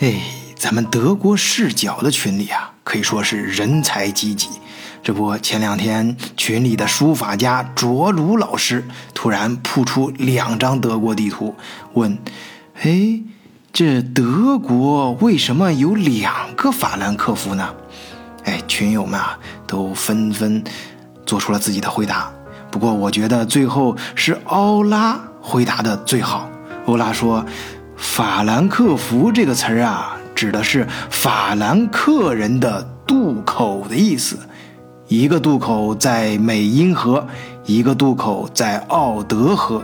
哎，咱们德国视角的群里啊，可以说是人才济济。这不，前两天群里的书法家卓鲁老师突然铺出两张德国地图，问：“哎，这德国为什么有两个法兰克福呢？”哎，群友们啊，都纷纷做出了自己的回答。不过，我觉得最后是欧拉回答的最好。欧拉说：“法兰克福这个词儿啊，指的是法兰克人的渡口的意思。”一个渡口在美因河，一个渡口在奥德河。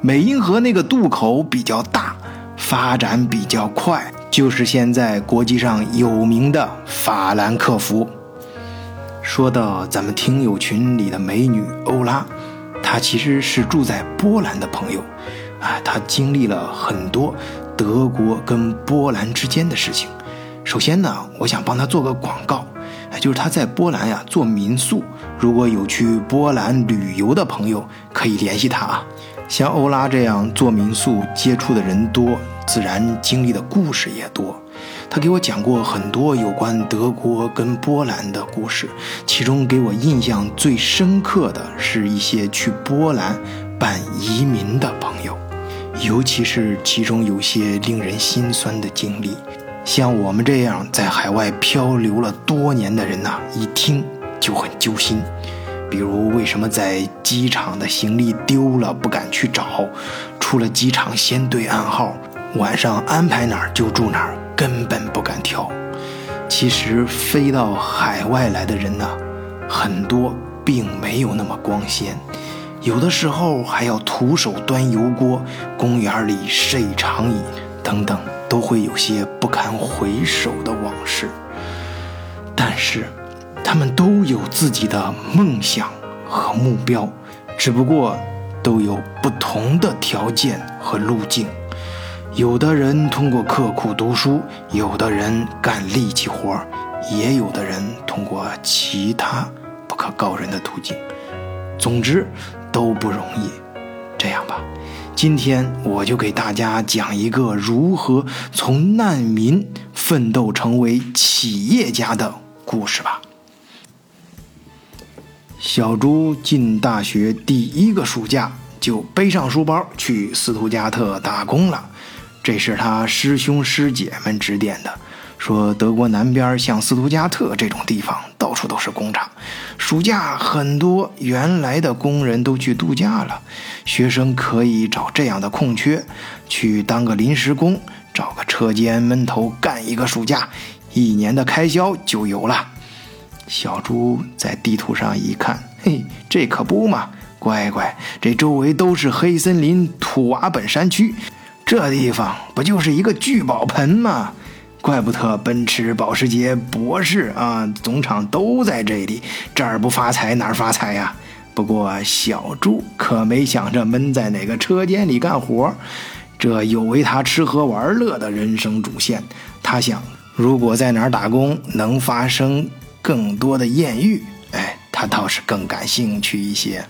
美因河那个渡口比较大，发展比较快，就是现在国际上有名的法兰克福。说到咱们听友群里的美女欧拉，她其实是住在波兰的朋友，啊，他经历了很多德国跟波兰之间的事情。首先呢，我想帮他做个广告。就是他在波兰呀做民宿，如果有去波兰旅游的朋友，可以联系他啊。像欧拉这样做民宿接触的人多，自然经历的故事也多。他给我讲过很多有关德国跟波兰的故事，其中给我印象最深刻的是一些去波兰办移民的朋友，尤其是其中有些令人心酸的经历。像我们这样在海外漂流了多年的人呐，一听就很揪心。比如，为什么在机场的行李丢了不敢去找，出了机场先对暗号，晚上安排哪儿就住哪儿，根本不敢挑。其实，飞到海外来的人呢，很多并没有那么光鲜，有的时候还要徒手端油锅，公园里睡长椅等等。都会有些不堪回首的往事，但是，他们都有自己的梦想和目标，只不过都有不同的条件和路径。有的人通过刻苦读书，有的人干力气活也有的人通过其他不可告人的途径。总之，都不容易。这样吧。今天我就给大家讲一个如何从难民奋斗成为企业家的故事吧。小猪进大学第一个暑假就背上书包去斯图加特打工了，这是他师兄师姐们指点的。说德国南边像斯图加特这种地方，到处都是工厂，暑假很多原来的工人都去度假了，学生可以找这样的空缺去当个临时工，找个车间闷头干一个暑假，一年的开销就有了。小猪在地图上一看，嘿，这可不嘛，乖乖，这周围都是黑森林、土瓦本山区，这地方不就是一个聚宝盆吗？怪不得奔驰、保时捷、博士啊，总厂都在这里。这儿不发财哪儿发财呀？不过小猪可没想着闷在哪个车间里干活，这有违他吃喝玩乐的人生主线。他想，如果在哪儿打工能发生更多的艳遇，哎，他倒是更感兴趣一些。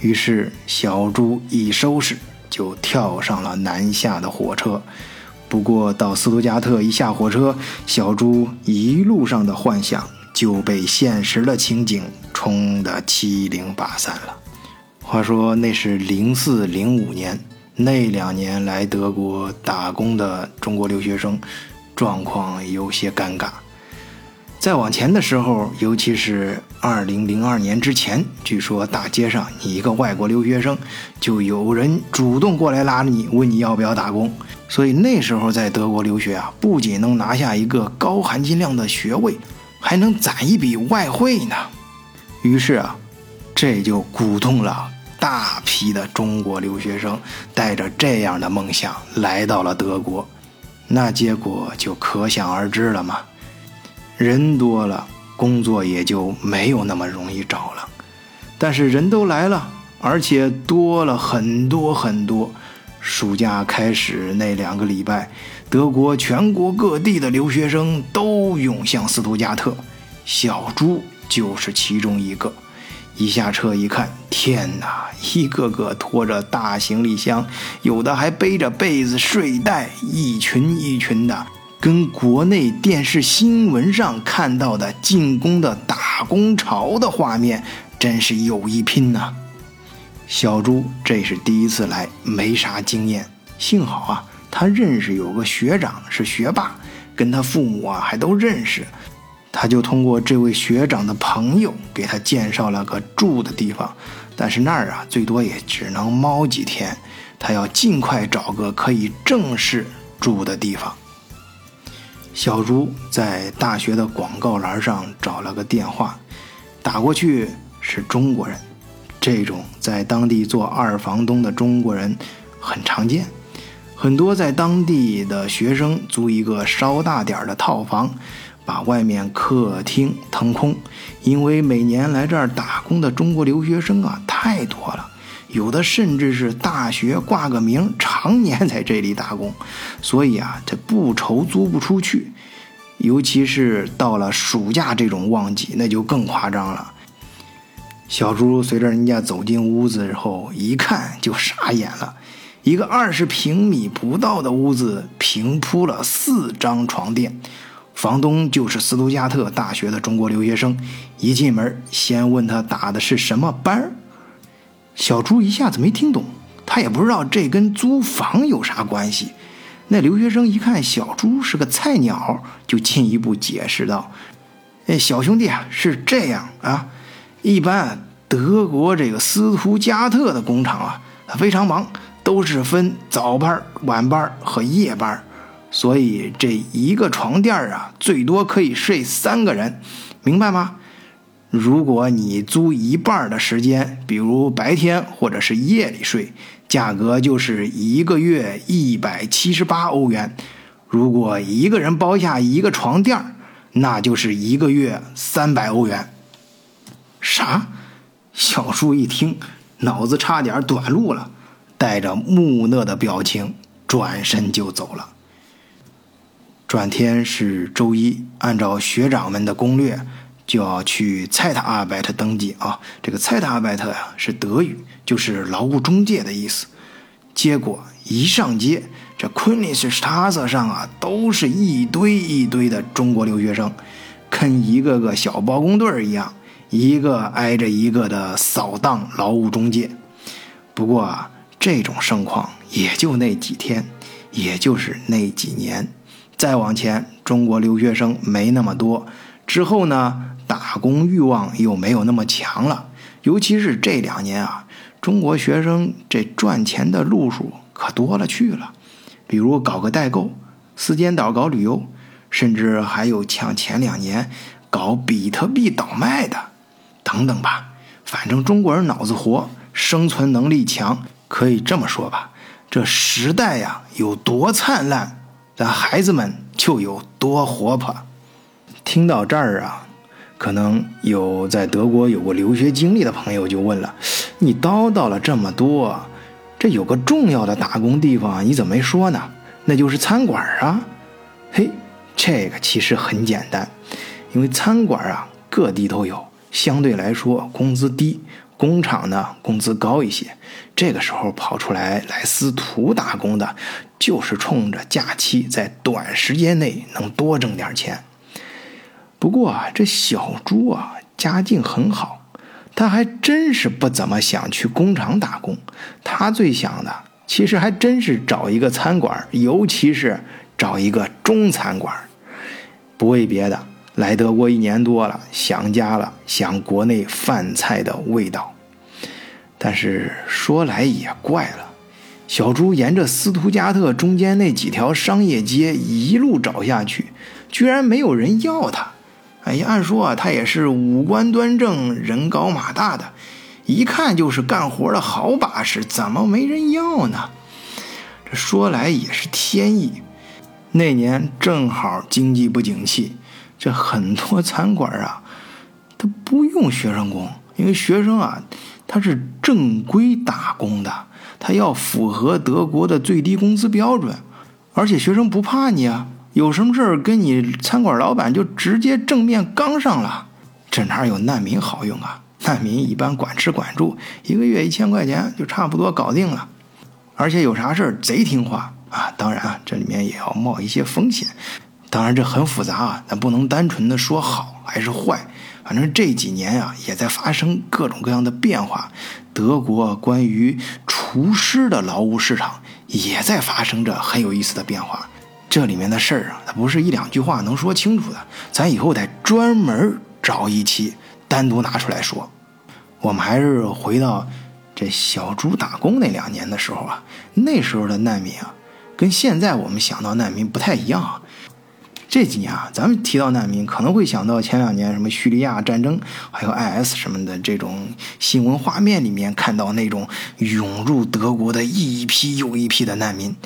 于是小猪一收拾，就跳上了南下的火车。不过到斯图加特一下火车，小猪一路上的幻想就被现实的情景冲得七零八散了。话说那是零四零五年，那两年来德国打工的中国留学生，状况有些尴尬。再往前的时候，尤其是二零零二年之前，据说大街上你一个外国留学生，就有人主动过来拉着你，问你要不要打工。所以那时候在德国留学啊，不仅能拿下一个高含金量的学位，还能攒一笔外汇呢。于是啊，这就鼓动了大批的中国留学生带着这样的梦想来到了德国。那结果就可想而知了嘛。人多了，工作也就没有那么容易找了。但是人都来了，而且多了很多很多。暑假开始那两个礼拜，德国全国各地的留学生都涌向斯图加特，小猪就是其中一个。一下车一看，天哪！一个个拖着大行李箱，有的还背着被子、睡袋，一群一群的，跟国内电视新闻上看到的进攻的打工潮的画面真是有一拼呐。小朱这是第一次来，没啥经验，幸好啊，他认识有个学长是学霸，跟他父母啊还都认识，他就通过这位学长的朋友给他介绍了个住的地方，但是那儿啊最多也只能猫几天，他要尽快找个可以正式住的地方。小朱在大学的广告栏上找了个电话，打过去是中国人。这种在当地做二房东的中国人很常见，很多在当地的学生租一个稍大点的套房，把外面客厅腾空。因为每年来这儿打工的中国留学生啊太多了，有的甚至是大学挂个名，常年在这里打工，所以啊这不愁租不出去。尤其是到了暑假这种旺季，那就更夸张了。小猪随着人家走进屋子之后，一看就傻眼了。一个二十平米不到的屋子，平铺了四张床垫。房东就是斯图加特大学的中国留学生。一进门，先问他打的是什么班儿小猪一下子没听懂，他也不知道这跟租房有啥关系。那留学生一看小猪是个菜鸟，就进一步解释道：“哎，小兄弟啊，是这样啊。”一般德国这个斯图加特的工厂啊，非常忙，都是分早班、晚班和夜班，所以这一个床垫啊，最多可以睡三个人，明白吗？如果你租一半的时间，比如白天或者是夜里睡，价格就是一个月一百七十八欧元；如果一个人包下一个床垫，那就是一个月三百欧元。啥？小树一听，脑子差点短路了，带着木讷的表情转身就走了。转天是周一，按照学长们的攻略，就要去蔡塔阿拜特登记啊。这个蔡塔阿拜特呀，是德语，就是劳务中介的意思。结果一上街，这昆尼斯塔瑟上啊，都是一堆一堆的中国留学生，跟一个个小包工队一样。一个挨着一个的扫荡劳务中介，不过啊这种盛况也就那几天，也就是那几年。再往前，中国留学生没那么多，之后呢，打工欲望又没有那么强了。尤其是这两年啊，中国学生这赚钱的路数可多了去了，比如搞个代购、四间岛搞旅游，甚至还有像前两年搞比特币倒卖的。等等吧，反正中国人脑子活，生存能力强，可以这么说吧。这时代呀有多灿烂，咱孩子们就有多活泼。听到这儿啊，可能有在德国有过留学经历的朋友就问了：你叨叨了这么多，这有个重要的打工地方你怎么没说呢？那就是餐馆啊。嘿，这个其实很简单，因为餐馆啊各地都有。相对来说，工资低，工厂呢工资高一些。这个时候跑出来来司徒打工的，就是冲着假期在短时间内能多挣点钱。不过啊，这小朱啊家境很好，他还真是不怎么想去工厂打工。他最想的其实还真是找一个餐馆，尤其是找一个中餐馆。不为别的。来德国一年多了，想家了，想国内饭菜的味道。但是说来也怪了，小朱沿着斯图加特中间那几条商业街一路找下去，居然没有人要他。哎呀，按说啊，他也是五官端正、人高马大的，一看就是干活的好把式，怎么没人要呢？这说来也是天意，那年正好经济不景气。这很多餐馆啊，他不用学生工，因为学生啊，他是正规打工的，他要符合德国的最低工资标准，而且学生不怕你啊，有什么事儿跟你餐馆老板就直接正面刚上了，这哪有难民好用啊？难民一般管吃管住，一个月一千块钱就差不多搞定了，而且有啥事儿贼听话啊！当然啊，这里面也要冒一些风险。当然这很复杂啊，咱不能单纯的说好还是坏。反正这几年啊，也在发生各种各样的变化。德国关于厨师的劳务市场也在发生着很有意思的变化。这里面的事儿啊，它不是一两句话能说清楚的。咱以后得专门找一期单独拿出来说。我们还是回到这小猪打工那两年的时候啊，那时候的难民啊，跟现在我们想到难民不太一样。这几年啊，咱们提到难民，可能会想到前两年什么叙利亚战争，还有 IS 什么的这种新闻画面里面看到那种涌入德国的一批又一批的难民。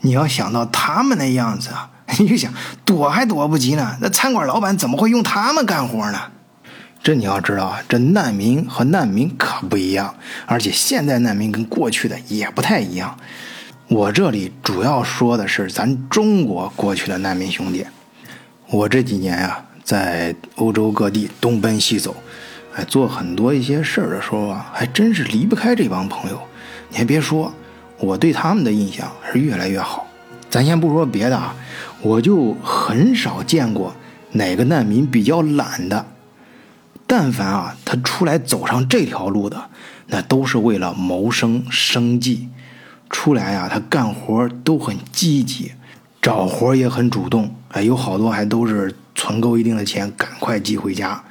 你要想到他们那样子啊，你就想躲还躲不及呢。那餐馆老板怎么会用他们干活呢？这你要知道啊，这难民和难民可不一样，而且现在难民跟过去的也不太一样。我这里主要说的是咱中国过去的难民兄弟。我这几年呀，在欧洲各地东奔西走，哎，做很多一些事儿的时候啊，还真是离不开这帮朋友。你还别说，我对他们的印象是越来越好。咱先不说别的啊，我就很少见过哪个难民比较懒的。但凡啊，他出来走上这条路的，那都是为了谋生生计。出来啊，他干活都很积极，找活也很主动。哎，有好多还都是存够一定的钱，赶快寄回家。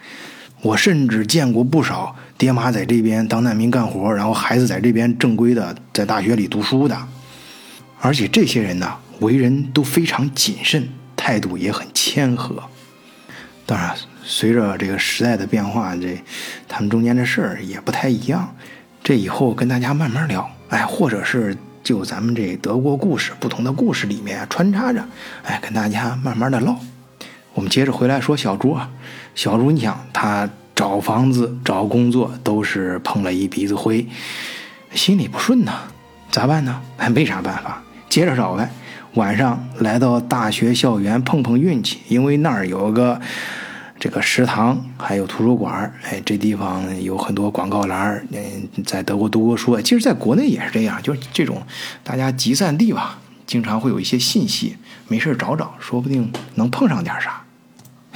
我甚至见过不少爹妈在这边当难民干活，然后孩子在这边正规的在大学里读书的。而且这些人呢，为人都非常谨慎，态度也很谦和。当然。随着这个时代的变化，这他们中间的事儿也不太一样。这以后跟大家慢慢聊，哎，或者是就咱们这德国故事不同的故事里面穿插着，哎，跟大家慢慢的唠。我们接着回来说小朱啊，小朱，你想他找房子、找工作都是碰了一鼻子灰，心里不顺呐，咋办呢？还没啥办法，接着找呗。晚上来到大学校园碰碰运气，因为那儿有个。这个食堂还有图书馆，哎，这地方有很多广告栏嗯，在德国读过书，其实在国内也是这样，就是这种大家集散地吧，经常会有一些信息，没事找找，说不定能碰上点啥。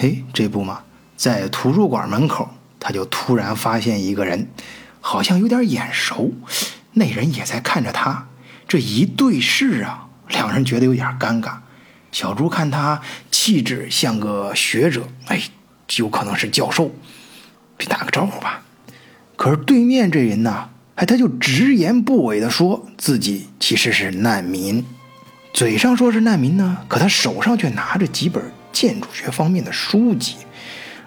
哎，这不嘛，在图书馆门口，他就突然发现一个人，好像有点眼熟，那人也在看着他。这一对视啊，两人觉得有点尴尬。小猪看他气质像个学者，哎。有可能是教授，去打个招呼吧。可是对面这人呢，哎，他就直言不讳的说自己其实是难民，嘴上说是难民呢，可他手上却拿着几本建筑学方面的书籍，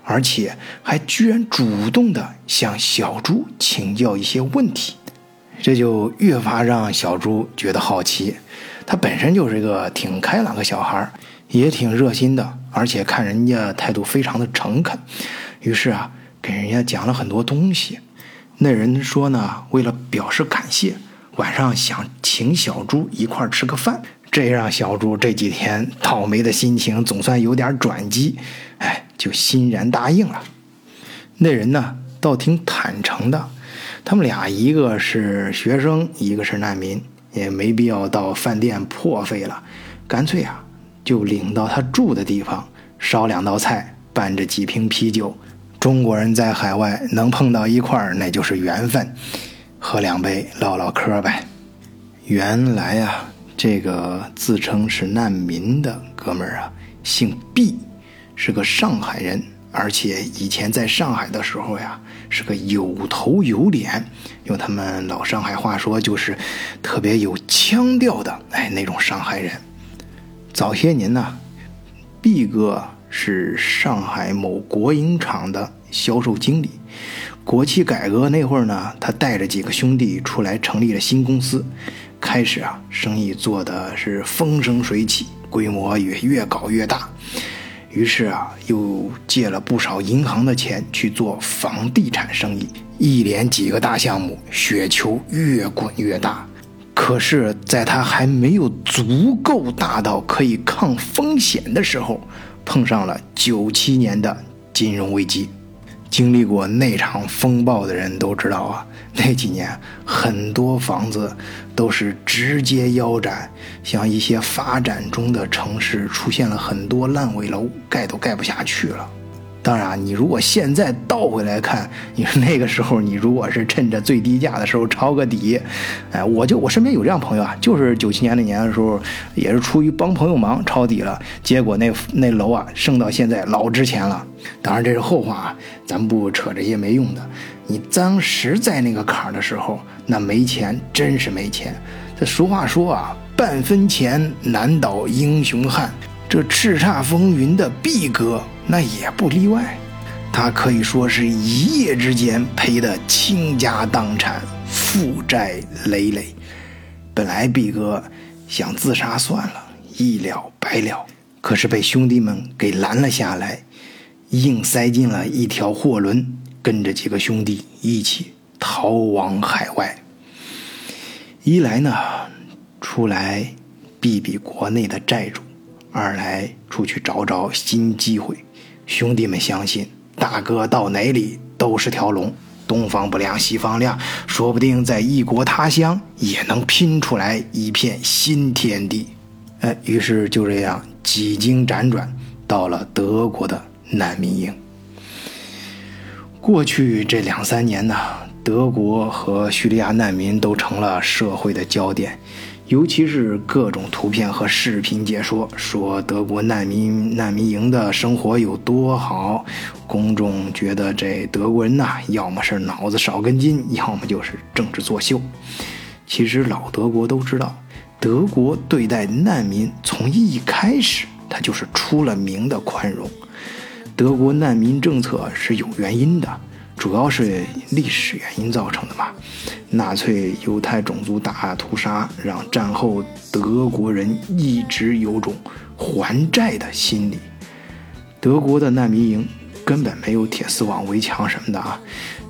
而且还居然主动的向小猪请教一些问题，这就越发让小猪觉得好奇。他本身就是一个挺开朗的小孩也挺热心的。而且看人家态度非常的诚恳，于是啊，给人家讲了很多东西。那人说呢，为了表示感谢，晚上想请小猪一块吃个饭。这让小朱这几天倒霉的心情总算有点转机，哎，就欣然答应了。那人呢，倒挺坦诚的。他们俩一个是学生，一个是难民，也没必要到饭店破费了，干脆啊。就领到他住的地方，烧两道菜，伴着几瓶啤酒。中国人在海外能碰到一块儿，那就是缘分。喝两杯，唠唠嗑呗。原来啊，这个自称是难民的哥们儿啊，姓毕，是个上海人，而且以前在上海的时候呀，是个有头有脸，用他们老上海话说，就是特别有腔调的，哎，那种上海人。早些年呢，毕哥是上海某国营厂的销售经理。国企改革那会儿呢，他带着几个兄弟出来成立了新公司，开始啊，生意做的是风生水起，规模也越搞越大。于是啊，又借了不少银行的钱去做房地产生意，一连几个大项目，雪球越滚越大。可是，在他还没有足够大到可以抗风险的时候，碰上了九七年的金融危机。经历过那场风暴的人都知道啊，那几年很多房子都是直接腰斩，像一些发展中的城市出现了很多烂尾楼，盖都盖不下去了。当然，你如果现在倒回来看，你说那个时候你如果是趁着最低价的时候抄个底，哎，我就我身边有这样朋友啊，就是九七年那年的时候，也是出于帮朋友忙抄底了，结果那那楼啊升到现在老值钱了。当然这是后话啊，咱不扯这些没用的。你当时在那个坎儿的时候，那没钱真是没钱。这俗话说啊，半分钱难倒英雄汉。这叱咤风云的毕哥。那也不例外，他可以说是一夜之间赔得倾家荡产、负债累累。本来毕哥想自杀算了，一了百了，可是被兄弟们给拦了下来，硬塞进了一条货轮，跟着几个兄弟一起逃往海外。一来呢，出来避避国内的债主；二来出去找找新机会。兄弟们相信，大哥到哪里都是条龙，东方不亮西方亮，说不定在异国他乡也能拼出来一片新天地。哎，于是就这样几经辗转，到了德国的难民营。过去这两三年呢，德国和叙利亚难民都成了社会的焦点。尤其是各种图片和视频解说，说德国难民难民营的生活有多好，公众觉得这德国人呐，要么是脑子少根筋，要么就是政治作秀。其实老德国都知道，德国对待难民从一开始，他就是出了名的宽容。德国难民政策是有原因的。主要是历史原因造成的嘛？纳粹犹太种族大屠杀让战后德国人一直有种还债的心理。德国的难民营根本没有铁丝网、围墙什么的啊，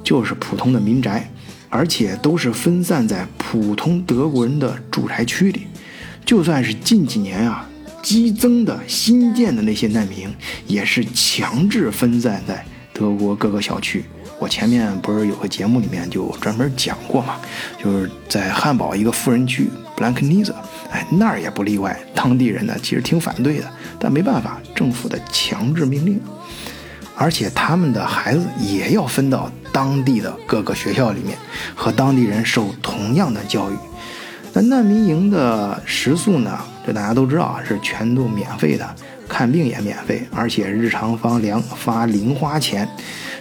就是普通的民宅，而且都是分散在普通德国人的住宅区里。就算是近几年啊激增的新建的那些难民营，也是强制分散在德国各个小区。我前面不是有个节目里面就专门讲过嘛，就是在汉堡一个富人区 b l a n k n i z e 哎，那儿也不例外。当地人呢其实挺反对的，但没办法，政府的强制命令。而且他们的孩子也要分到当地的各个学校里面，和当地人受同样的教育。那难民营的食宿呢，这大家都知道啊，是全都免费的，看病也免费，而且日常发粮发零花钱。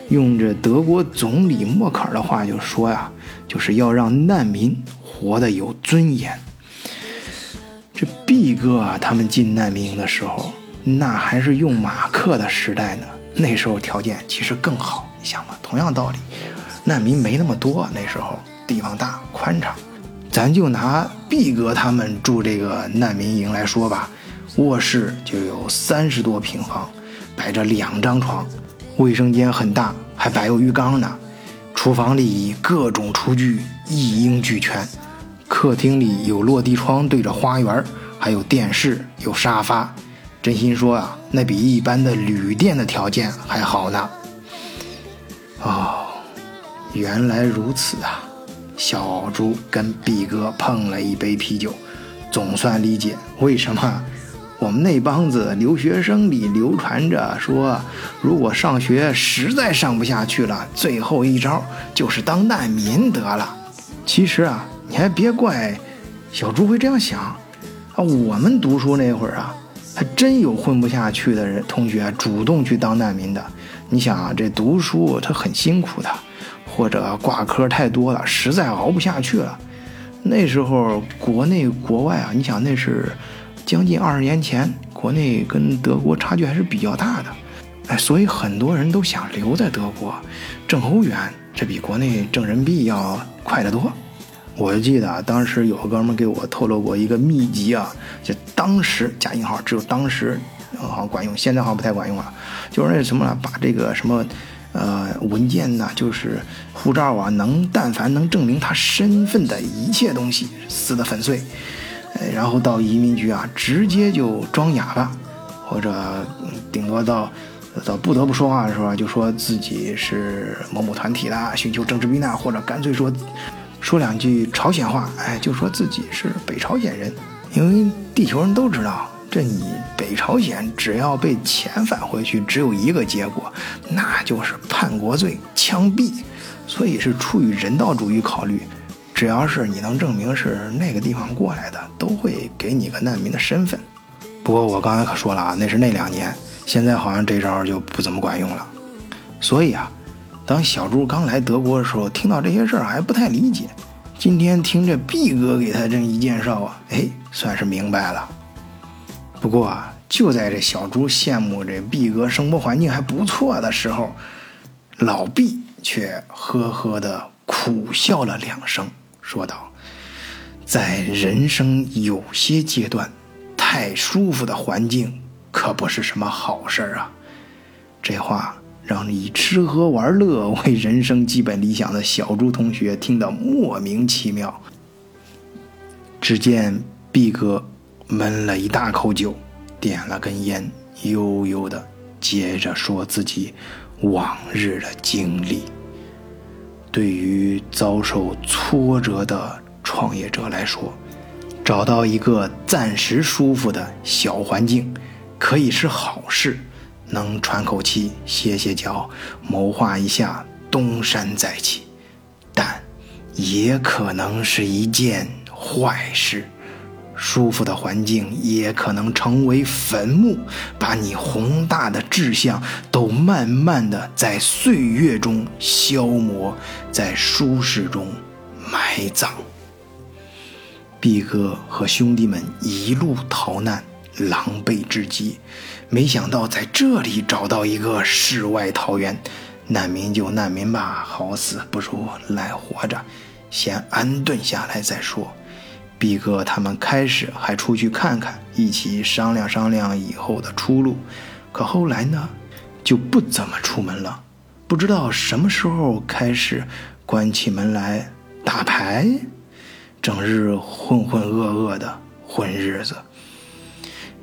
用着德国总理默克尔的话就说呀，就是要让难民活得有尊严。这毕哥啊，他们进难民营的时候，那还是用马克的时代呢。那时候条件其实更好。你想吧，同样道理，难民没那么多，那时候地方大宽敞。咱就拿毕哥他们住这个难民营来说吧，卧室就有三十多平方，摆着两张床。卫生间很大，还摆有浴缸呢。厨房里各种厨具一应俱全。客厅里有落地窗对着花园，还有电视，有沙发。真心说啊，那比一般的旅店的条件还好呢。哦，原来如此啊！小猪跟毕哥碰了一杯啤酒，总算理解为什么。我们那帮子留学生里流传着说，如果上学实在上不下去了，最后一招就是当难民得了。其实啊，你还别怪小猪会这样想啊。我们读书那会儿啊，还真有混不下去的人同学主动去当难民的。你想啊，这读书他很辛苦的，或者挂科太多了，实在熬不下去了。那时候国内国外啊，你想那是。将近二十年前，国内跟德国差距还是比较大的，哎，所以很多人都想留在德国挣欧元，这比国内挣人民币要快得多。我就记得当时有个哥们给我透露过一个秘籍啊，就当时加引号，只有当时好像管用，现在好像不太管用了。就是那什么呢，把这个什么呃文件呐，就是护照啊，能但凡能证明他身份的一切东西撕得粉碎。然后到移民局啊，直接就装哑巴，或者顶多到到不得不说话的时候，就说自己是某某团体的，寻求政治避难，或者干脆说说两句朝鲜话，哎，就说自己是北朝鲜人。因为地球人都知道，这你北朝鲜只要被遣返回去，只有一个结果，那就是叛国罪、枪毙。所以是出于人道主义考虑，只要是你能证明是那个地方过来的，都会给你个难民的身份。不过我刚才可说了啊，那是那两年，现在好像这招就不怎么管用了。所以啊，当小猪刚来德国的时候，听到这些事儿还不太理解。今天听这毕哥给他这一介绍啊，哎，算是明白了。不过啊，就在这小猪羡慕这毕哥生活环境还不错的时候，老毕却呵呵的苦笑了两声，说道：“在人生有些阶段，太舒服的环境可不是什么好事儿啊。”这话。让以吃喝玩乐为人生基本理想的小朱同学听得莫名其妙。只见毕哥闷了一大口酒，点了根烟，悠悠的接着说自己往日的经历。对于遭受挫折的创业者来说，找到一个暂时舒服的小环境，可以是好事。能喘口气、歇歇脚、谋划一下东山再起，但也可能是一件坏事。舒服的环境也可能成为坟墓，把你宏大的志向都慢慢的在岁月中消磨，在舒适中埋葬。毕哥和兄弟们一路逃难。狼狈至极，没想到在这里找到一个世外桃源。难民就难民吧，好死不如赖活着，先安顿下来再说。毕哥他们开始还出去看看，一起商量商量以后的出路。可后来呢，就不怎么出门了。不知道什么时候开始关起门来打牌，整日浑浑噩噩的混日子。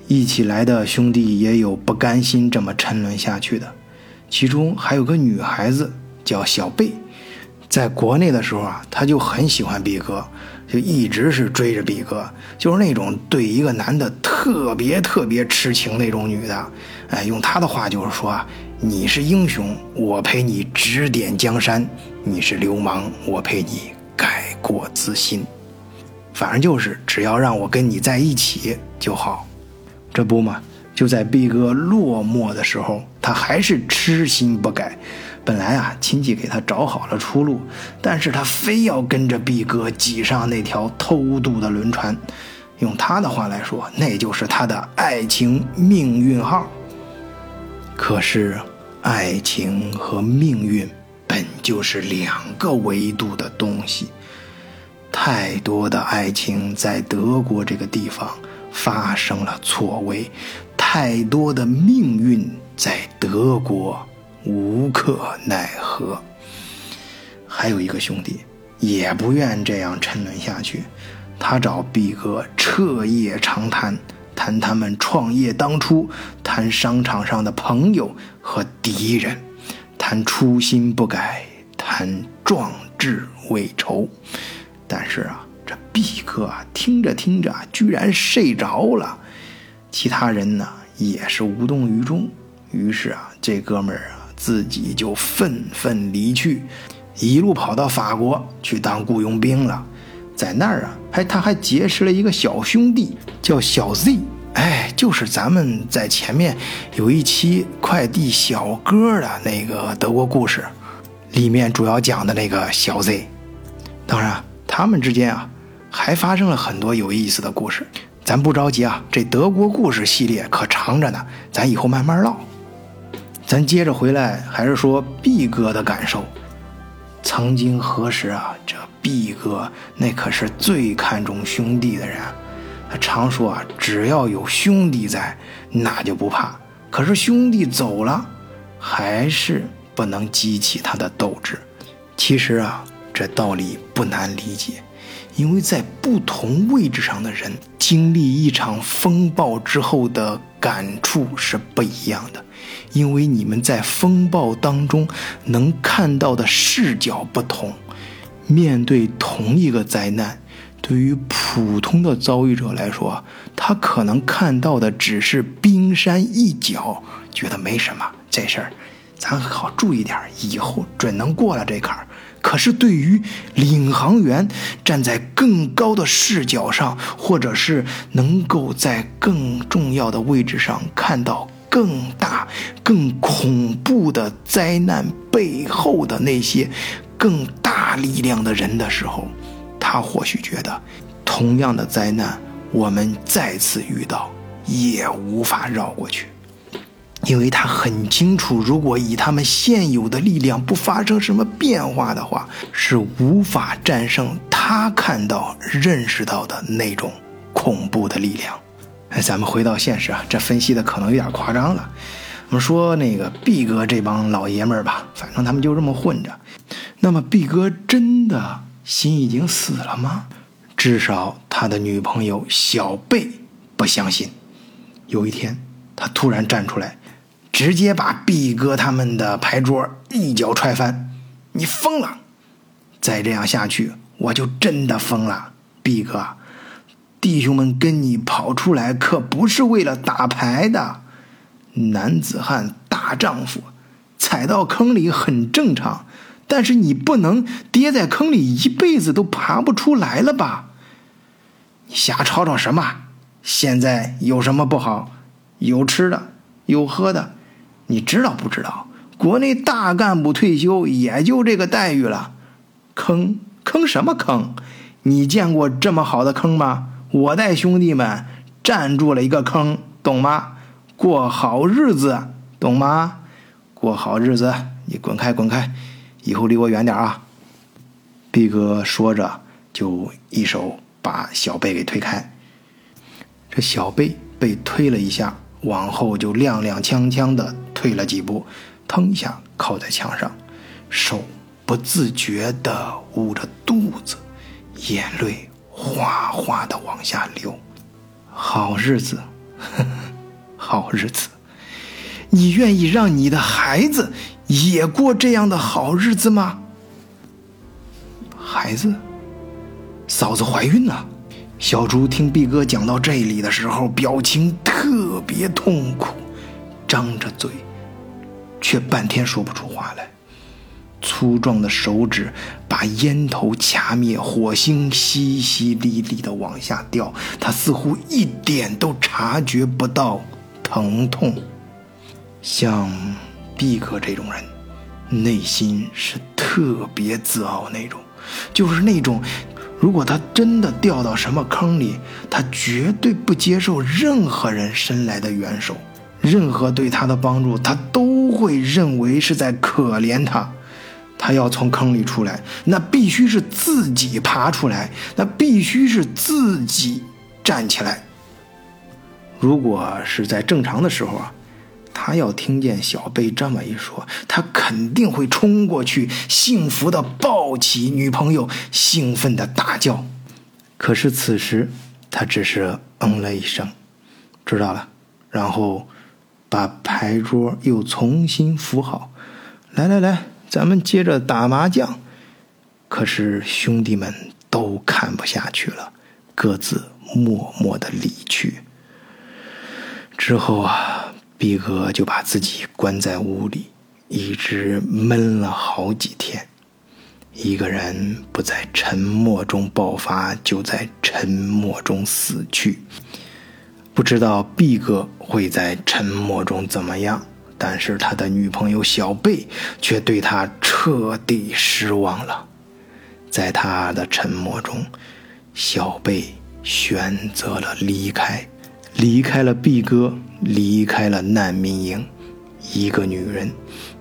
一起来的兄弟也有不甘心这么沉沦下去的，其中还有个女孩子叫小贝，在国内的时候啊，她就很喜欢毕哥，就一直是追着毕哥，就是那种对一个男的特别特别痴情那种女的。哎，用她的话就是说啊：“你是英雄，我陪你指点江山；你是流氓，我陪你改过自新。反正就是只要让我跟你在一起就好。”这不嘛，就在毕哥落寞的时候，他还是痴心不改。本来啊，亲戚给他找好了出路，但是他非要跟着毕哥挤上那条偷渡的轮船。用他的话来说，那就是他的爱情命运号。可是，爱情和命运本就是两个维度的东西。太多的爱情在德国这个地方。发生了错位，太多的命运在德国无可奈何。还有一个兄弟也不愿这样沉沦下去，他找毕哥彻夜长谈，谈他们创业当初，谈商场上的朋友和敌人，谈初心不改，谈壮志未酬。但是啊。这毕哥啊，听着听着，居然睡着了。其他人呢，也是无动于衷。于是啊，这哥们儿啊，自己就愤愤离去，一路跑到法国去当雇佣兵了。在那儿啊，还他还结识了一个小兄弟，叫小 Z。哎，就是咱们在前面有一期快递小哥的那个德国故事，里面主要讲的那个小 Z。当然，他们之间啊。还发生了很多有意思的故事，咱不着急啊，这德国故事系列可长着呢，咱以后慢慢唠。咱接着回来，还是说毕哥的感受。曾经何时啊，这毕哥那可是最看重兄弟的人，他常说啊，只要有兄弟在，那就不怕。可是兄弟走了，还是不能激起他的斗志。其实啊，这道理不难理解。因为在不同位置上的人经历一场风暴之后的感触是不一样的，因为你们在风暴当中能看到的视角不同。面对同一个灾难，对于普通的遭遇者来说，他可能看到的只是冰山一角，觉得没什么，这事儿咱好注意点，以后准能过了这坎儿。可是对于领航员，站在更高的视角上，或者是能够在更重要的位置上看到更大、更恐怖的灾难背后的那些更大力量的人的时候，他或许觉得，同样的灾难我们再次遇到也无法绕过去。因为他很清楚，如果以他们现有的力量不发生什么变化的话，是无法战胜他看到、认识到的那种恐怖的力量。哎，咱们回到现实啊，这分析的可能有点夸张了。我们说那个毕哥这帮老爷们儿吧，反正他们就这么混着。那么毕哥真的心已经死了吗？至少他的女朋友小贝不相信。有一天，他突然站出来。直接把毕哥他们的牌桌一脚踹翻！你疯了！再这样下去，我就真的疯了！毕哥，弟兄们跟你跑出来可不是为了打牌的，男子汉大丈夫，踩到坑里很正常，但是你不能跌在坑里一辈子都爬不出来了吧？你瞎吵吵什么？现在有什么不好？有吃的，有喝的。你知道不知道？国内大干部退休也就这个待遇了，坑坑什么坑？你见过这么好的坑吗？我带兄弟们站住了一个坑，懂吗？过好日子，懂吗？过好日子，你滚开滚开，以后离我远点啊！毕哥说着，就一手把小贝给推开。这小贝被推了一下，往后就踉踉跄跄的。退了几步，腾一下靠在墙上，手不自觉地捂着肚子，眼泪哗哗的往下流。好日子，好日子，你愿意让你的孩子也过这样的好日子吗？孩子，嫂子怀孕了。小猪听毕哥讲到这里的时候，表情特别痛苦，张着嘴。却半天说不出话来，粗壮的手指把烟头掐灭，火星淅淅沥沥的往下掉，他似乎一点都察觉不到疼痛。像毕哥这种人，内心是特别自傲那种，就是那种，如果他真的掉到什么坑里，他绝对不接受任何人伸来的援手。任何对他的帮助，他都会认为是在可怜他。他要从坑里出来，那必须是自己爬出来，那必须是自己站起来。如果是在正常的时候啊，他要听见小贝这么一说，他肯定会冲过去，幸福的抱起女朋友，兴奋的大叫。可是此时，他只是嗯了一声，知道了，然后。把牌桌又重新扶好，来来来，咱们接着打麻将。可是兄弟们都看不下去了，各自默默的离去。之后啊，毕哥就把自己关在屋里，一直闷了好几天。一个人不在沉默中爆发，就在沉默中死去。不知道毕哥会在沉默中怎么样，但是他的女朋友小贝却对他彻底失望了。在他的沉默中，小贝选择了离开，离开了毕哥，离开了难民营。一个女人，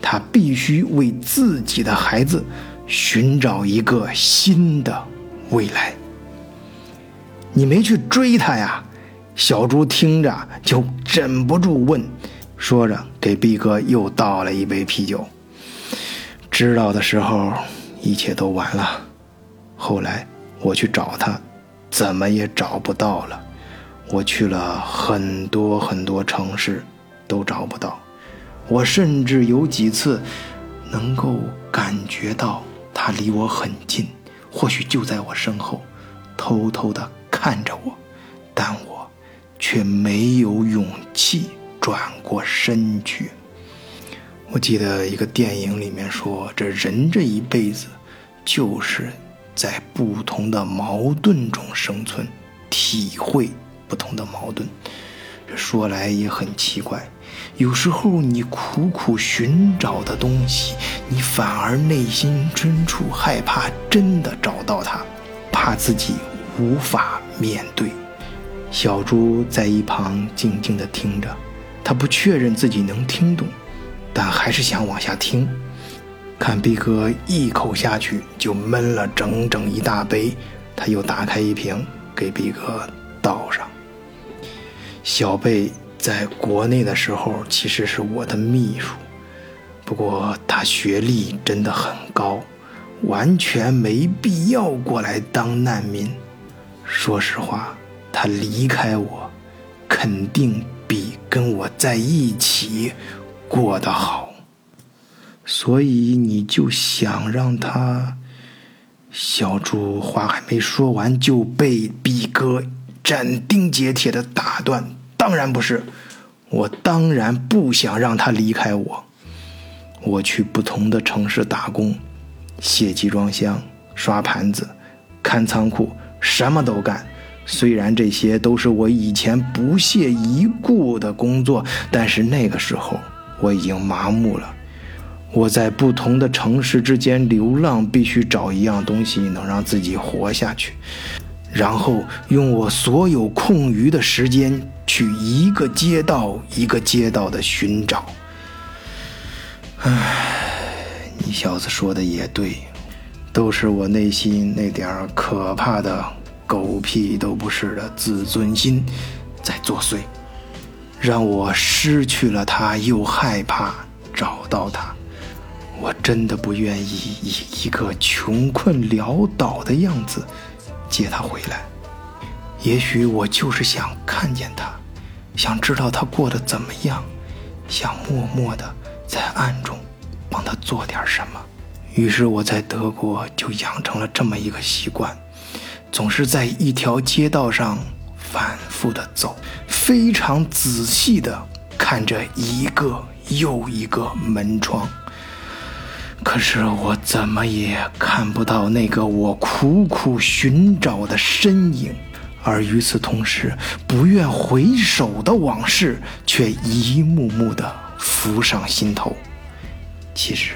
她必须为自己的孩子寻找一个新的未来。你没去追她呀？小猪听着就忍不住问，说着给毕哥又倒了一杯啤酒。知道的时候，一切都晚了。后来我去找他，怎么也找不到了。我去了很多很多城市，都找不到。我甚至有几次能够感觉到他离我很近，或许就在我身后，偷偷地看着我，但我却没有勇气转过身去。我记得一个电影里面说，这人这一辈子就是在不同的矛盾中生存，体会不同的矛盾。这说来也很奇怪，有时候你苦苦寻找的东西，你反而内心深处害怕真的找到它，怕自己无法面对。小猪在一旁静静地听着，他不确认自己能听懂。但还是想往下听，看毕哥一口下去就闷了整整一大杯，他又打开一瓶给毕哥倒上。小贝在国内的时候其实是我的秘书，不过他学历真的很高，完全没必要过来当难民。说实话，他离开我，肯定比跟我在一起。过得好，所以你就想让他。小猪话还没说完，就被比哥斩钉截铁的打断。当然不是，我当然不想让他离开我。我去不同的城市打工，卸集装箱、刷盘子、看仓库，什么都干。虽然这些都是我以前不屑一顾的工作，但是那个时候。我已经麻木了。我在不同的城市之间流浪，必须找一样东西能让自己活下去，然后用我所有空余的时间去一个街道一个街道的寻找。唉，你小子说的也对，都是我内心那点儿可怕的狗屁都不是的自尊心在作祟。让我失去了他，又害怕找到他。我真的不愿意以一个穷困潦倒的样子接他回来。也许我就是想看见他，想知道他过得怎么样，想默默的在暗中帮他做点什么。于是我在德国就养成了这么一个习惯，总是在一条街道上。反复的走，非常仔细的看着一个又一个门窗，可是我怎么也看不到那个我苦苦寻找的身影，而与此同时，不愿回首的往事却一幕幕的浮上心头。其实，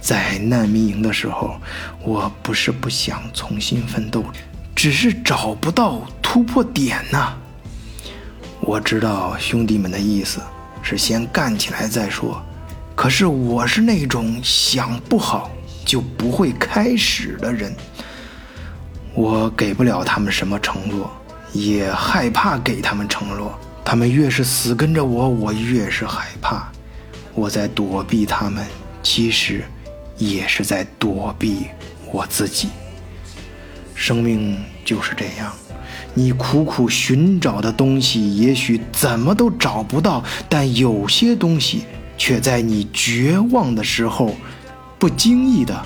在难民营的时候，我不是不想重新奋斗。只是找不到突破点呐。我知道兄弟们的意思是先干起来再说，可是我是那种想不好就不会开始的人。我给不了他们什么承诺，也害怕给他们承诺。他们越是死跟着我，我越是害怕。我在躲避他们，其实也是在躲避我自己。生命就是这样，你苦苦寻找的东西，也许怎么都找不到；但有些东西，却在你绝望的时候，不经意的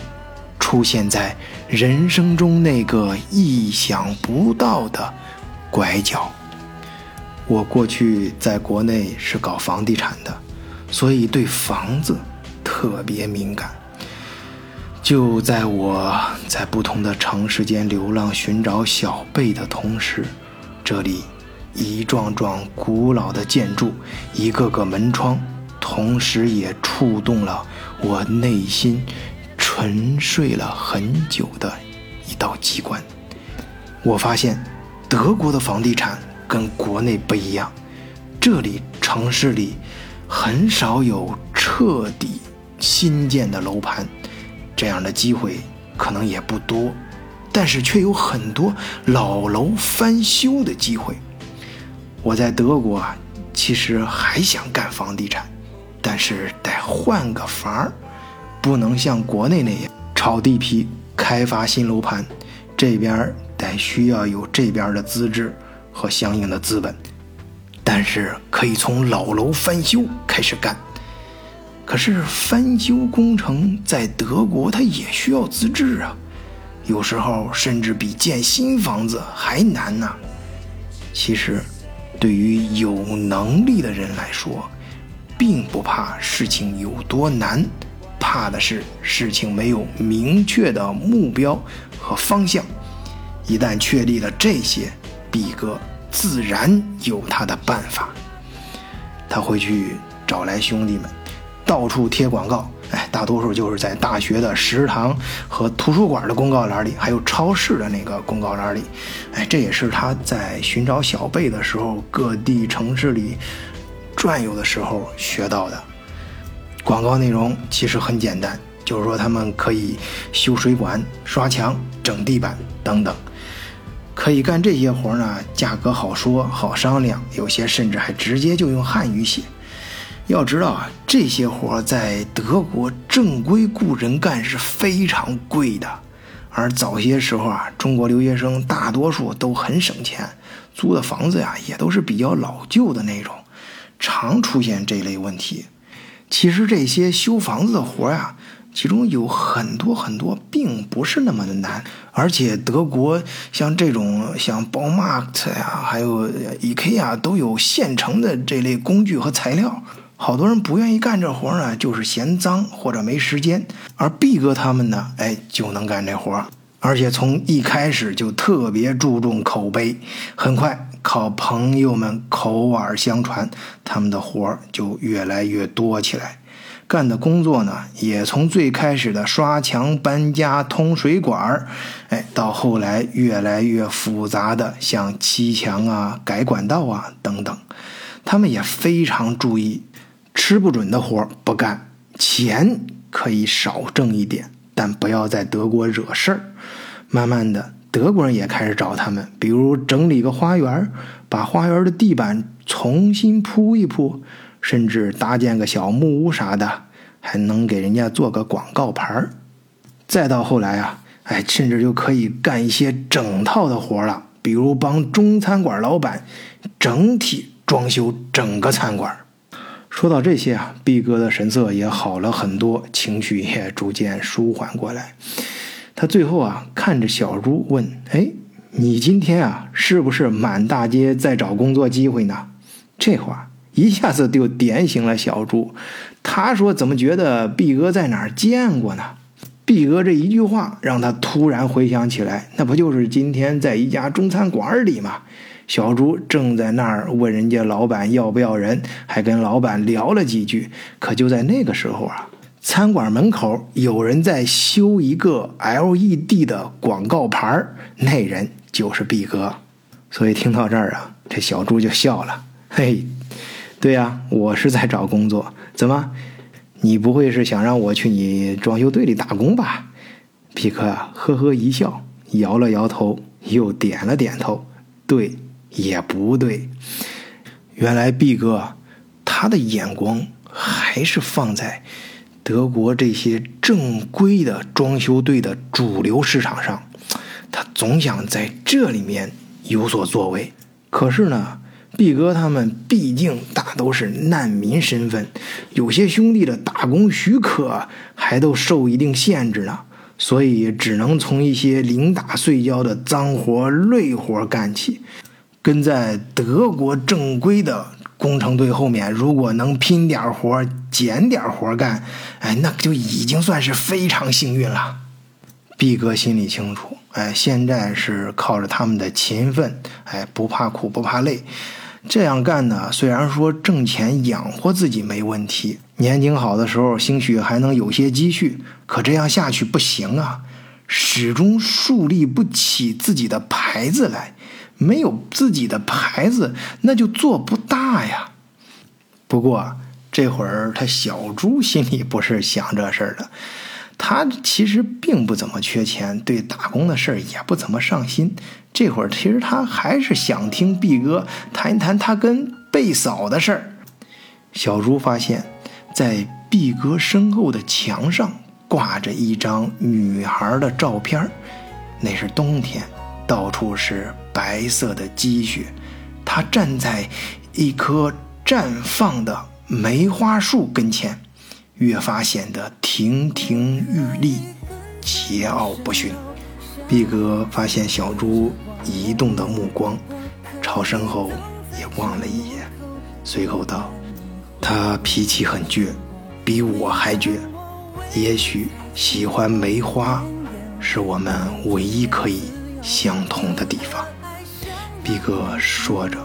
出现在人生中那个意想不到的拐角。我过去在国内是搞房地产的，所以对房子特别敏感。就在我在不同的城市间流浪寻找小贝的同时，这里一幢幢古老的建筑，一个个门窗，同时也触动了我内心沉睡了很久的一道机关。我发现，德国的房地产跟国内不一样，这里城市里很少有彻底新建的楼盘。这样的机会可能也不多，但是却有很多老楼翻修的机会。我在德国啊，其实还想干房地产，但是得换个法儿，不能像国内那样炒地皮、开发新楼盘，这边得需要有这边的资质和相应的资本，但是可以从老楼翻修开始干。可是翻修工程在德国它也需要资质啊，有时候甚至比建新房子还难呢。其实，对于有能力的人来说，并不怕事情有多难，怕的是事情没有明确的目标和方向。一旦确立了这些，毕哥自然有他的办法。他会去找来兄弟们，到处贴广告。哎，大多数就是在大学的食堂和图书馆的公告栏里，还有超市的那个公告栏里。哎，这也是他在寻找小贝的时候，各地城市里转悠的时候学到的。广告内容其实很简单，就是说他们可以修水管、刷墙、整地板等等。可以干这些活呢，价格好说好商量，有些甚至还直接就用汉语写。要知道啊，这些活在德国正规雇人干是非常贵的，而早些时候啊，中国留学生大多数都很省钱，租的房子呀也都是比较老旧的那种，常出现这类问题。其实这些修房子的活呀。其中有很多很多并不是那么的难，而且德国像这种像 b a u m a r t 呀，还有 IKEA 都有现成的这类工具和材料。好多人不愿意干这活呢，就是嫌脏或者没时间。而 B 哥他们呢，哎，就能干这活，而且从一开始就特别注重口碑。很快靠朋友们口耳相传，他们的活就越来越多起来。干的工作呢，也从最开始的刷墙、搬家、通水管儿，哎，到后来越来越复杂的，像砌墙啊、改管道啊等等。他们也非常注意，吃不准的活不干，钱可以少挣一点，但不要在德国惹事儿。慢慢的，德国人也开始找他们，比如整理个花园，把花园的地板重新铺一铺。甚至搭建个小木屋啥的，还能给人家做个广告牌儿。再到后来啊，哎，甚至就可以干一些整套的活了，比如帮中餐馆老板整体装修整个餐馆。说到这些啊，毕哥的神色也好了很多，情绪也逐渐舒缓过来。他最后啊，看着小朱问：“哎，你今天啊，是不是满大街在找工作机会呢？”这话。一下子就点醒了小朱，他说：“怎么觉得毕哥在哪儿见过呢？”毕哥这一句话让他突然回想起来，那不就是今天在一家中餐馆里吗？小朱正在那儿问人家老板要不要人，还跟老板聊了几句。可就在那个时候啊，餐馆门口有人在修一个 LED 的广告牌那人就是毕哥。所以听到这儿啊，这小朱就笑了，嘿。对呀，我是在找工作。怎么，你不会是想让我去你装修队里打工吧？皮克啊，呵呵一笑，摇了摇头，又点了点头。对，也不对。原来毕哥，他的眼光还是放在德国这些正规的装修队的主流市场上，他总想在这里面有所作为。可是呢？毕哥他们毕竟大都是难民身份，有些兄弟的打工许可还都受一定限制呢，所以只能从一些零打碎跤的脏活累活干起。跟在德国正规的工程队后面，如果能拼点活、捡点活干，哎，那就已经算是非常幸运了。毕哥心里清楚，哎，现在是靠着他们的勤奋，哎，不怕苦不怕累。这样干呢，虽然说挣钱养活自己没问题，年景好的时候兴许还能有些积蓄，可这样下去不行啊，始终树立不起自己的牌子来，没有自己的牌子，那就做不大呀。不过这会儿他小猪心里不是想这事儿的。他其实并不怎么缺钱，对打工的事儿也不怎么上心。这会儿其实他还是想听毕哥谈一谈他跟贝嫂的事儿。小猪发现，在毕哥身后的墙上挂着一张女孩的照片那是冬天，到处是白色的积雪。他站在一棵绽放的梅花树跟前，越发显得亭亭玉立、桀骜不驯。毕哥发现小猪移动的目光，朝身后也望了一眼，随口道：“他脾气很倔，比我还倔。也许喜欢梅花，是我们唯一可以相同的地方。”毕哥说着，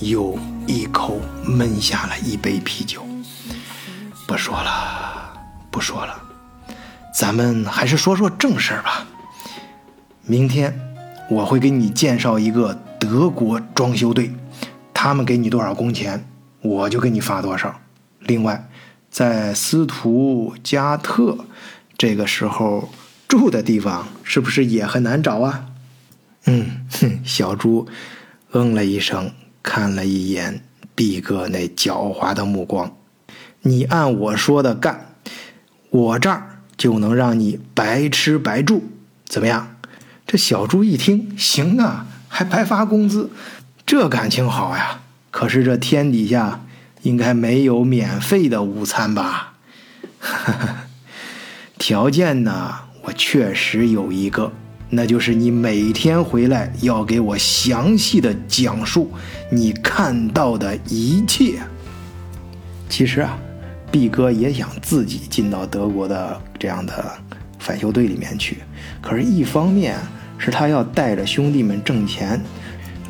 又一口闷下了一杯啤酒。不说了，不说了，咱们还是说说正事儿吧。明天我会给你介绍一个德国装修队，他们给你多少工钱，我就给你发多少。另外，在斯图加特这个时候住的地方是不是也很难找啊？嗯，哼，小猪嗯了一声，看了一眼毕哥那狡猾的目光。你按我说的干，我这儿就能让你白吃白住，怎么样？这小猪一听，行啊，还白发工资，这感情好呀！可是这天底下应该没有免费的午餐吧？哈 哈条件呢，我确实有一个，那就是你每天回来要给我详细的讲述你看到的一切。其实啊，毕哥也想自己进到德国的这样的返修队里面去，可是，一方面。是他要带着兄弟们挣钱，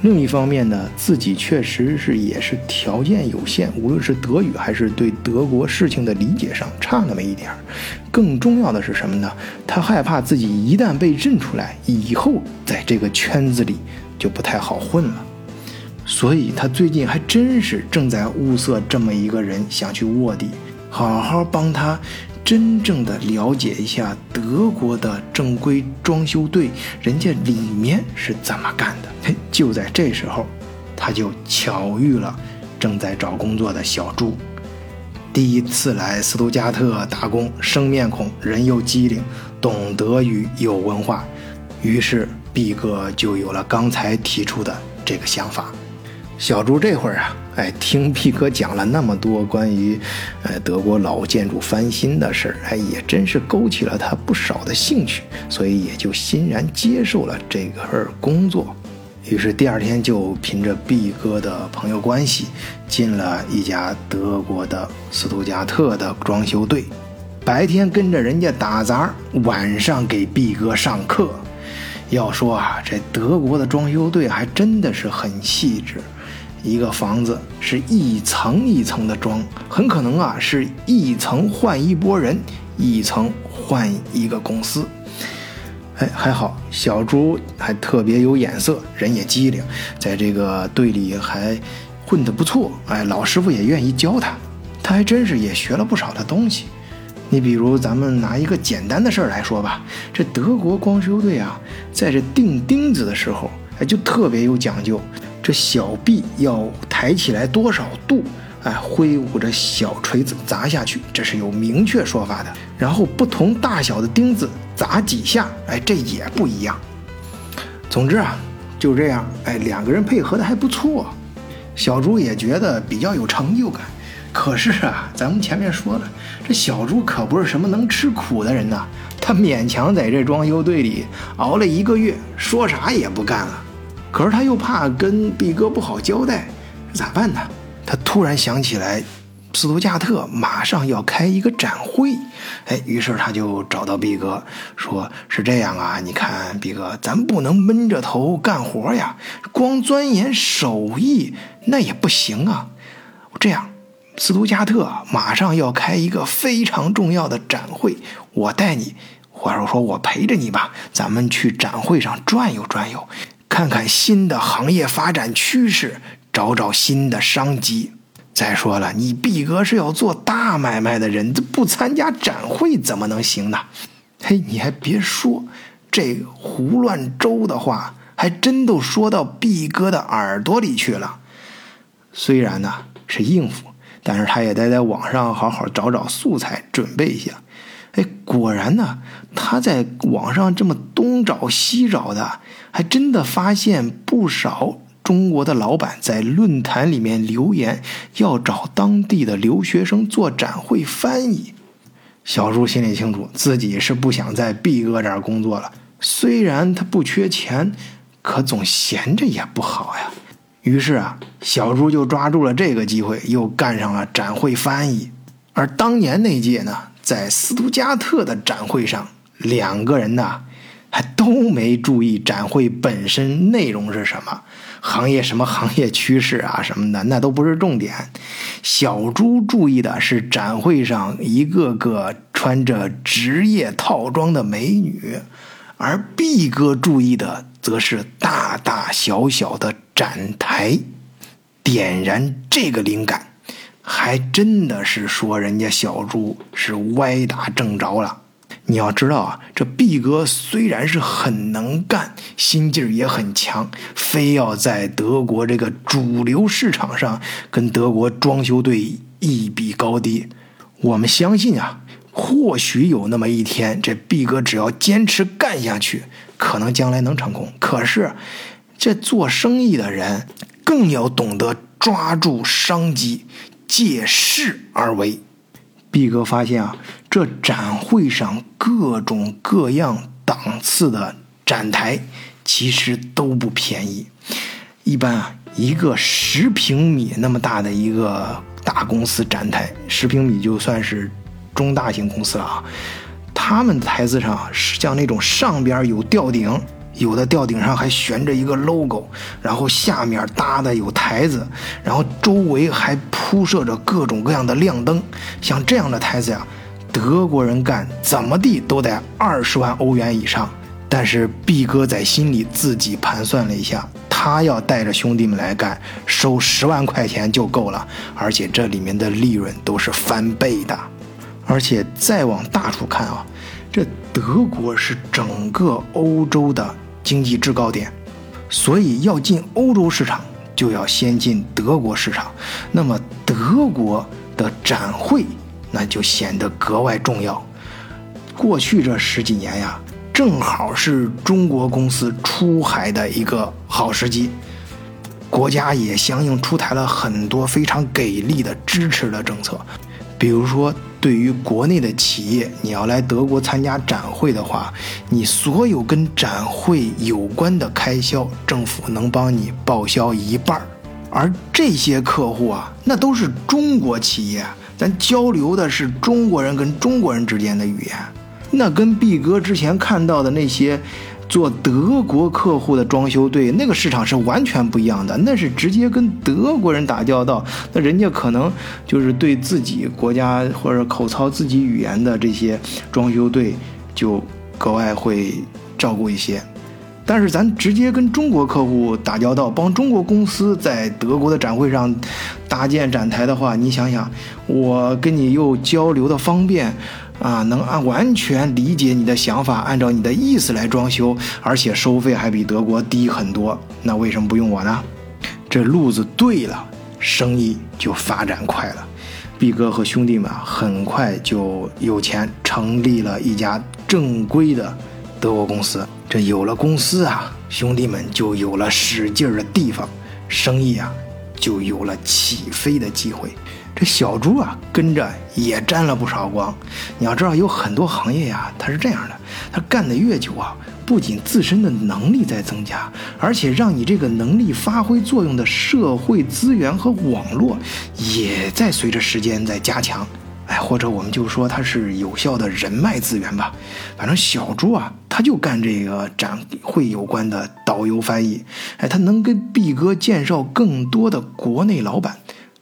另一方面呢，自己确实是也是条件有限，无论是德语还是对德国事情的理解上差那么一点儿。更重要的是什么呢？他害怕自己一旦被认出来，以后在这个圈子里就不太好混了。所以他最近还真是正在物色这么一个人，想去卧底，好好帮他。真正的了解一下德国的正规装修队，人家里面是怎么干的？嘿，就在这时候，他就巧遇了正在找工作的小朱。第一次来斯图加特打工，生面孔，人又机灵，懂德语，有文化，于是毕哥就有了刚才提出的这个想法。小朱这会儿啊。哎，听毕哥讲了那么多关于，呃，德国老建筑翻新的事儿，哎，也真是勾起了他不少的兴趣，所以也就欣然接受了这份工作。于是第二天就凭着毕哥的朋友关系，进了一家德国的斯图加特的装修队，白天跟着人家打杂，晚上给毕哥上课。要说啊，这德国的装修队还真的是很细致。一个房子是一层一层的装，很可能啊是一层换一拨人，一层换一个公司。哎，还好小猪还特别有眼色，人也机灵，在这个队里还混得不错。哎，老师傅也愿意教他，他还真是也学了不少的东西。你比如咱们拿一个简单的事儿来说吧，这德国装修队啊，在这钉钉子的时候，哎，就特别有讲究。这小臂要抬起来多少度？哎，挥舞着小锤子砸下去，这是有明确说法的。然后不同大小的钉子砸几下，哎，这也不一样。总之啊，就这样，哎，两个人配合的还不错。小猪也觉得比较有成就感。可是啊，咱们前面说了，这小猪可不是什么能吃苦的人呐。他勉强在这装修队里熬了一个月，说啥也不干了。可是他又怕跟毕哥不好交代，咋办呢？他突然想起来，斯图加特马上要开一个展会，哎，于是他就找到毕哥，说是这样啊，你看毕哥，咱不能闷着头干活呀，光钻研手艺那也不行啊。这样，斯图加特马上要开一个非常重要的展会，我带你，或者说我陪着你吧，咱们去展会上转悠转悠。看看新的行业发展趋势，找找新的商机。再说了，你毕哥是要做大买卖的人，这不参加展会怎么能行呢？嘿，你还别说，这胡乱周的话，还真都说到毕哥的耳朵里去了。虽然呢是应付，但是他也得在网上好好找找素材，准备一下。哎，果然呢，他在网上这么东找西找的，还真的发现不少中国的老板在论坛里面留言，要找当地的留学生做展会翻译。小朱心里清楚，自己是不想在毕哥这儿工作了。虽然他不缺钱，可总闲着也不好呀。于是啊，小朱就抓住了这个机会，又干上了展会翻译。而当年那届呢？在斯图加特的展会上，两个人呢还都没注意展会本身内容是什么，行业什么行业趋势啊什么的，那都不是重点。小朱注意的是展会上一个个穿着职业套装的美女，而毕哥注意的则是大大小小的展台。点燃这个灵感。还真的是说人家小朱是歪打正着了。你要知道啊，这毕哥虽然是很能干，心劲儿也很强，非要在德国这个主流市场上跟德国装修队一比高低。我们相信啊，或许有那么一天，这毕哥只要坚持干下去，可能将来能成功。可是，这做生意的人更要懂得抓住商机。借势而为，毕哥发现啊，这展会上各种各样档次的展台其实都不便宜。一般啊，一个十平米那么大的一个大公司展台，十平米就算是中大型公司了啊。他们的台子上像那种上边有吊顶。有的吊顶上还悬着一个 logo，然后下面搭的有台子，然后周围还铺设着各种各样的亮灯。像这样的台子呀，德国人干怎么地都得二十万欧元以上。但是毕哥在心里自己盘算了一下，他要带着兄弟们来干，收十万块钱就够了，而且这里面的利润都是翻倍的。而且再往大处看啊，这德国是整个欧洲的。经济制高点，所以要进欧洲市场，就要先进德国市场。那么德国的展会，那就显得格外重要。过去这十几年呀，正好是中国公司出海的一个好时机，国家也相应出台了很多非常给力的支持的政策，比如说。对于国内的企业，你要来德国参加展会的话，你所有跟展会有关的开销，政府能帮你报销一半儿。而这些客户啊，那都是中国企业，咱交流的是中国人跟中国人之间的语言，那跟毕哥之前看到的那些。做德国客户的装修队，那个市场是完全不一样的，那是直接跟德国人打交道，那人家可能就是对自己国家或者口操自己语言的这些装修队就格外会照顾一些。但是咱直接跟中国客户打交道，帮中国公司在德国的展会上搭建展台的话，你想想，我跟你又交流的方便。啊，能按完全理解你的想法，按照你的意思来装修，而且收费还比德国低很多，那为什么不用我呢？这路子对了，生意就发展快了。毕哥和兄弟们很快就有钱，成立了一家正规的德国公司。这有了公司啊，兄弟们就有了使劲儿的地方，生意啊就有了起飞的机会。这小猪啊，跟着也沾了不少光。你要知道，有很多行业呀，它是这样的：它干得越久啊，不仅自身的能力在增加，而且让你这个能力发挥作用的社会资源和网络也在随着时间在加强。哎，或者我们就说它是有效的人脉资源吧。反正小猪啊，他就干这个展会有关的导游翻译。哎，他能跟毕哥介绍更多的国内老板。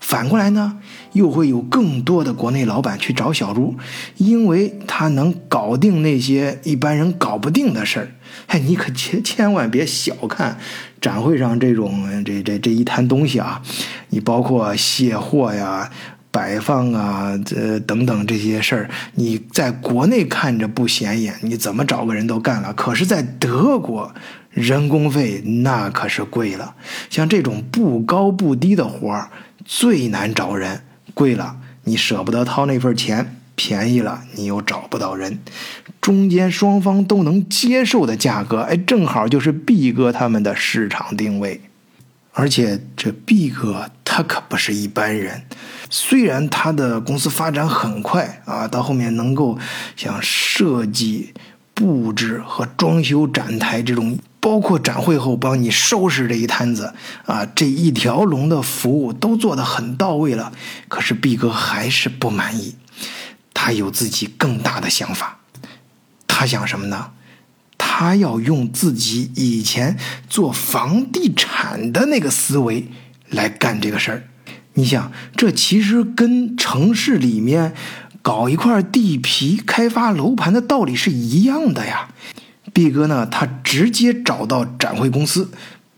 反过来呢，又会有更多的国内老板去找小朱，因为他能搞定那些一般人搞不定的事儿。哎，你可千千万别小看展会上这种这这这一摊东西啊！你包括卸货呀、摆放啊、这等等这些事儿，你在国内看着不显眼，你怎么找个人都干了。可是，在德国，人工费那可是贵了。像这种不高不低的活儿。最难找人，贵了你舍不得掏那份钱，便宜了你又找不到人，中间双方都能接受的价格，哎，正好就是毕哥他们的市场定位。而且这毕哥他可不是一般人，虽然他的公司发展很快啊，到后面能够像设计、布置和装修展台这种，包括展会后帮你收拾这一摊子啊，这一条龙的服务都做得很到位了，可是毕哥还是不满意，他有自己更大的想法，他想什么呢？他要用自己以前做房地产的那个思维来干这个事儿。你想，这其实跟城市里面搞一块地皮开发楼盘的道理是一样的呀。毕哥呢，他直接找到展会公司，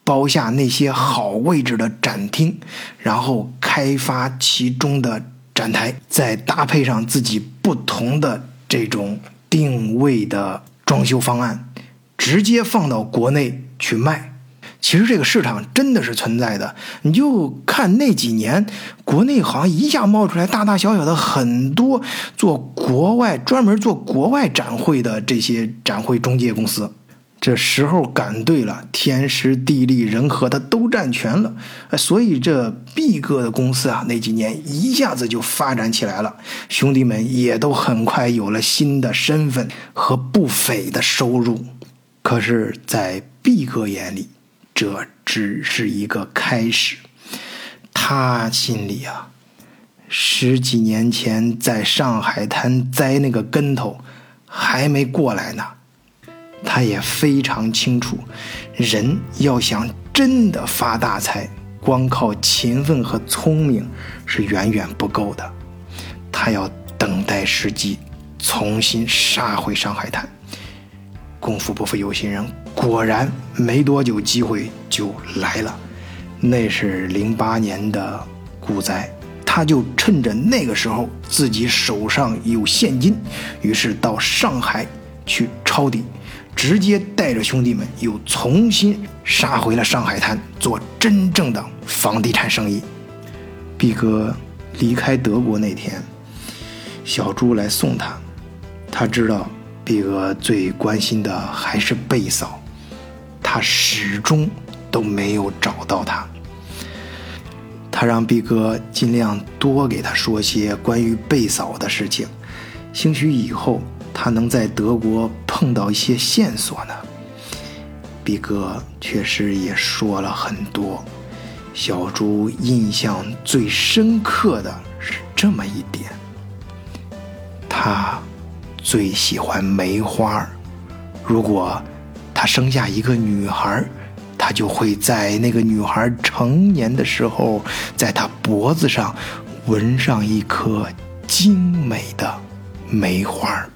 包下那些好位置的展厅，然后开发其中的展台，再搭配上自己不同的这种定位的装修方案。直接放到国内去卖，其实这个市场真的是存在的。你就看那几年，国内好像一下冒出来大大小小的很多做国外专门做国外展会的这些展会中介公司。这时候赶对了，天时地利人和它都占全了，所以这毕哥的公司啊，那几年一下子就发展起来了。兄弟们也都很快有了新的身份和不菲的收入。可是，在毕哥眼里，这只是一个开始。他心里啊，十几年前在上海滩栽那个跟头还没过来呢。他也非常清楚，人要想真的发大财，光靠勤奋和聪明是远远不够的。他要等待时机，重新杀回上海滩。功夫不负有心人，果然没多久机会就来了。那是零八年的股灾，他就趁着那个时候自己手上有现金，于是到上海去抄底，直接带着兄弟们又重新杀回了上海滩，做真正的房地产生意。毕哥离开德国那天，小朱来送他，他知道。毕哥最关心的还是贝嫂，他始终都没有找到她。他让毕哥尽量多给他说些关于贝嫂的事情，兴许以后他能在德国碰到一些线索呢。毕哥确实也说了很多，小猪印象最深刻的是这么一点，他。最喜欢梅花。如果他生下一个女孩他就会在那个女孩成年的时候，在她脖子上纹上一颗精美的梅花。